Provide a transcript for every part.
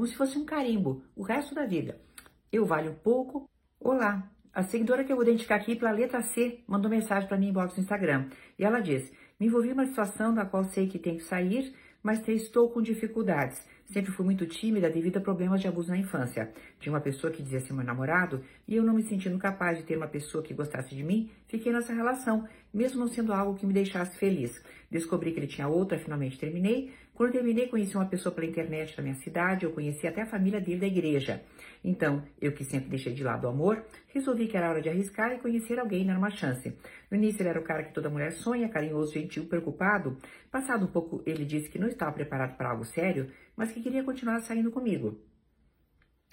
como se fosse um carimbo, o resto da vida. Eu valho pouco. Olá, a seguidora que eu vou identificar aqui pela letra C mandou mensagem para mim inbox no Instagram. E ela diz: Me envolvi em uma situação da qual sei que tenho que sair, mas estou com dificuldades. Sempre fui muito tímida devido a problemas de abuso na infância. Tinha uma pessoa que dizia ser meu namorado e eu não me sentindo capaz de ter uma pessoa que gostasse de mim, fiquei nessa relação, mesmo não sendo algo que me deixasse feliz. Descobri que ele tinha outra, finalmente terminei. Quando terminei, conheci uma pessoa pela internet da minha cidade, eu conheci até a família dele da igreja. Então, eu que sempre deixei de lado o amor, resolvi que era hora de arriscar e conhecer alguém dar uma chance. No início ele era o cara que toda mulher sonha, carinhoso, gentil, preocupado. Passado um pouco, ele disse que não estava preparado para algo sério, mas que queria continuar saindo comigo.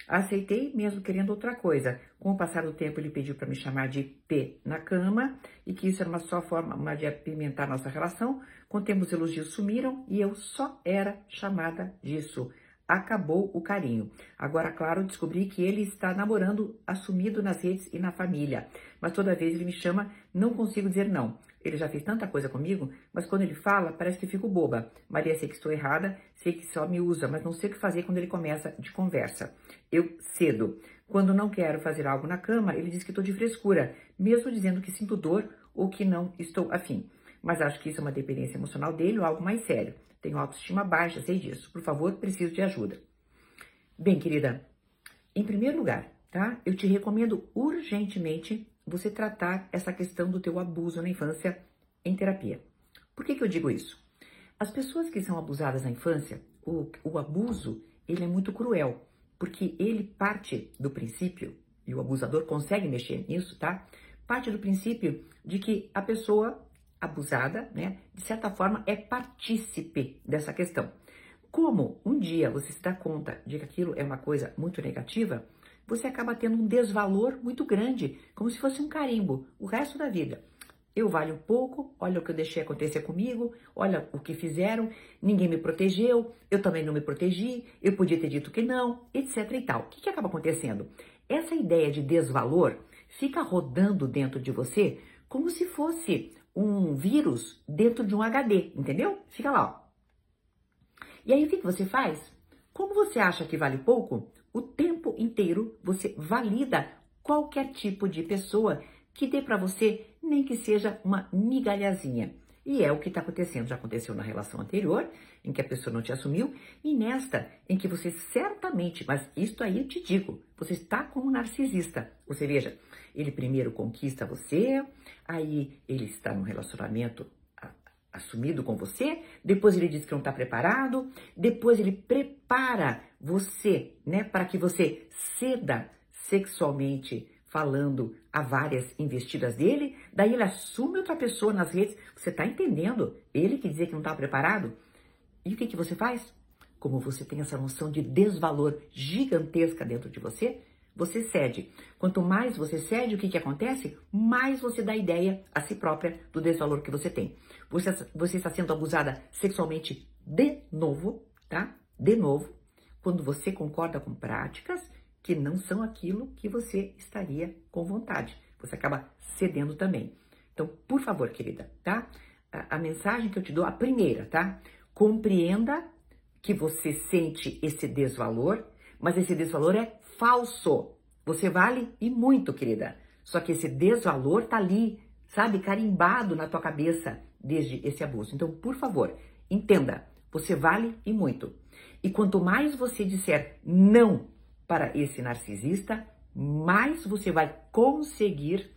Aceitei, mesmo querendo outra coisa. Com o passar do tempo, ele pediu para me chamar de P na cama e que isso era uma só forma de apimentar nossa relação. Com o tempo, os elogios sumiram e eu só era chamada disso. Acabou o carinho. Agora, claro, descobri que ele está namorando assumido nas redes e na família. Mas toda vez ele me chama, não consigo dizer não. Ele já fez tanta coisa comigo, mas quando ele fala, parece que fico boba. Maria, sei que estou errada, sei que só me usa, mas não sei o que fazer quando ele começa de conversa. Eu cedo. Quando não quero fazer algo na cama, ele diz que estou de frescura, mesmo dizendo que sinto dor ou que não estou afim. Mas acho que isso é uma dependência emocional dele ou algo mais sério. Tenho autoestima baixa, sei disso. Por favor, preciso de ajuda. Bem, querida, em primeiro lugar, tá? Eu te recomendo urgentemente você tratar essa questão do teu abuso na infância em terapia. Por que, que eu digo isso? As pessoas que são abusadas na infância, o, o abuso, ele é muito cruel, porque ele parte do princípio, e o abusador consegue mexer nisso, tá? Parte do princípio de que a pessoa abusada, né, de certa forma, é partícipe dessa questão. Como um dia você se dá conta de que aquilo é uma coisa muito negativa, você acaba tendo um desvalor muito grande, como se fosse um carimbo, o resto da vida. Eu valho pouco, olha o que eu deixei acontecer comigo, olha o que fizeram, ninguém me protegeu, eu também não me protegi, eu podia ter dito que não, etc e tal. O que, que acaba acontecendo? Essa ideia de desvalor fica rodando dentro de você como se fosse um vírus dentro de um HD, entendeu? Fica lá, ó. E aí o que, que você faz? Como você acha que vale pouco, o tempo inteiro você valida qualquer tipo de pessoa que dê para você nem que seja uma migalhazinha. E é o que está acontecendo. Já aconteceu na relação anterior, em que a pessoa não te assumiu, e nesta, em que você certamente, mas isto aí eu te digo, você está como um narcisista. Você veja, ele primeiro conquista você, aí ele está num relacionamento assumido com você, depois ele diz que não está preparado, depois ele prepara você, né, para que você ceda sexualmente falando a várias investidas dele, daí ele assume outra pessoa nas redes, você está entendendo? Ele que dizia que não estava preparado, e o que, que você faz? Como você tem essa noção de desvalor gigantesca dentro de você, você cede. Quanto mais você cede, o que, que acontece? Mais você dá ideia a si própria do desvalor que você tem. Você, você está sendo abusada sexualmente de novo, tá? De novo, quando você concorda com práticas que não são aquilo que você estaria com vontade. Você acaba cedendo também. Então, por favor, querida, tá? A, a mensagem que eu te dou, a primeira, tá? Compreenda que você sente esse desvalor, mas esse desvalor é falso. Você vale e muito, querida. Só que esse desvalor tá ali, sabe, carimbado na tua cabeça desde esse abuso. Então, por favor, entenda, você vale e muito. E quanto mais você disser não para esse narcisista, mais você vai conseguir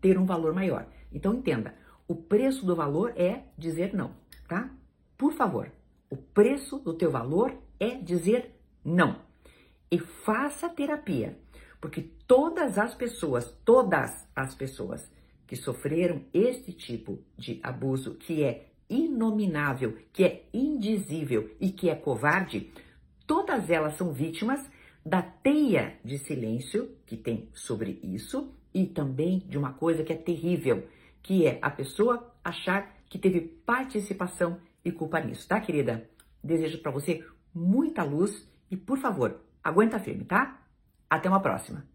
ter um valor maior. Então entenda, o preço do valor é dizer não, tá? Por favor, o preço do teu valor é dizer não e faça terapia, porque todas as pessoas, todas as pessoas que sofreram este tipo de abuso, que é inominável, que é indizível e que é covarde, todas elas são vítimas da teia de silêncio que tem sobre isso e também de uma coisa que é terrível, que é a pessoa achar que teve participação e culpa nisso, tá, querida? Desejo para você muita luz e, por favor, Aguenta firme, tá? Até uma próxima!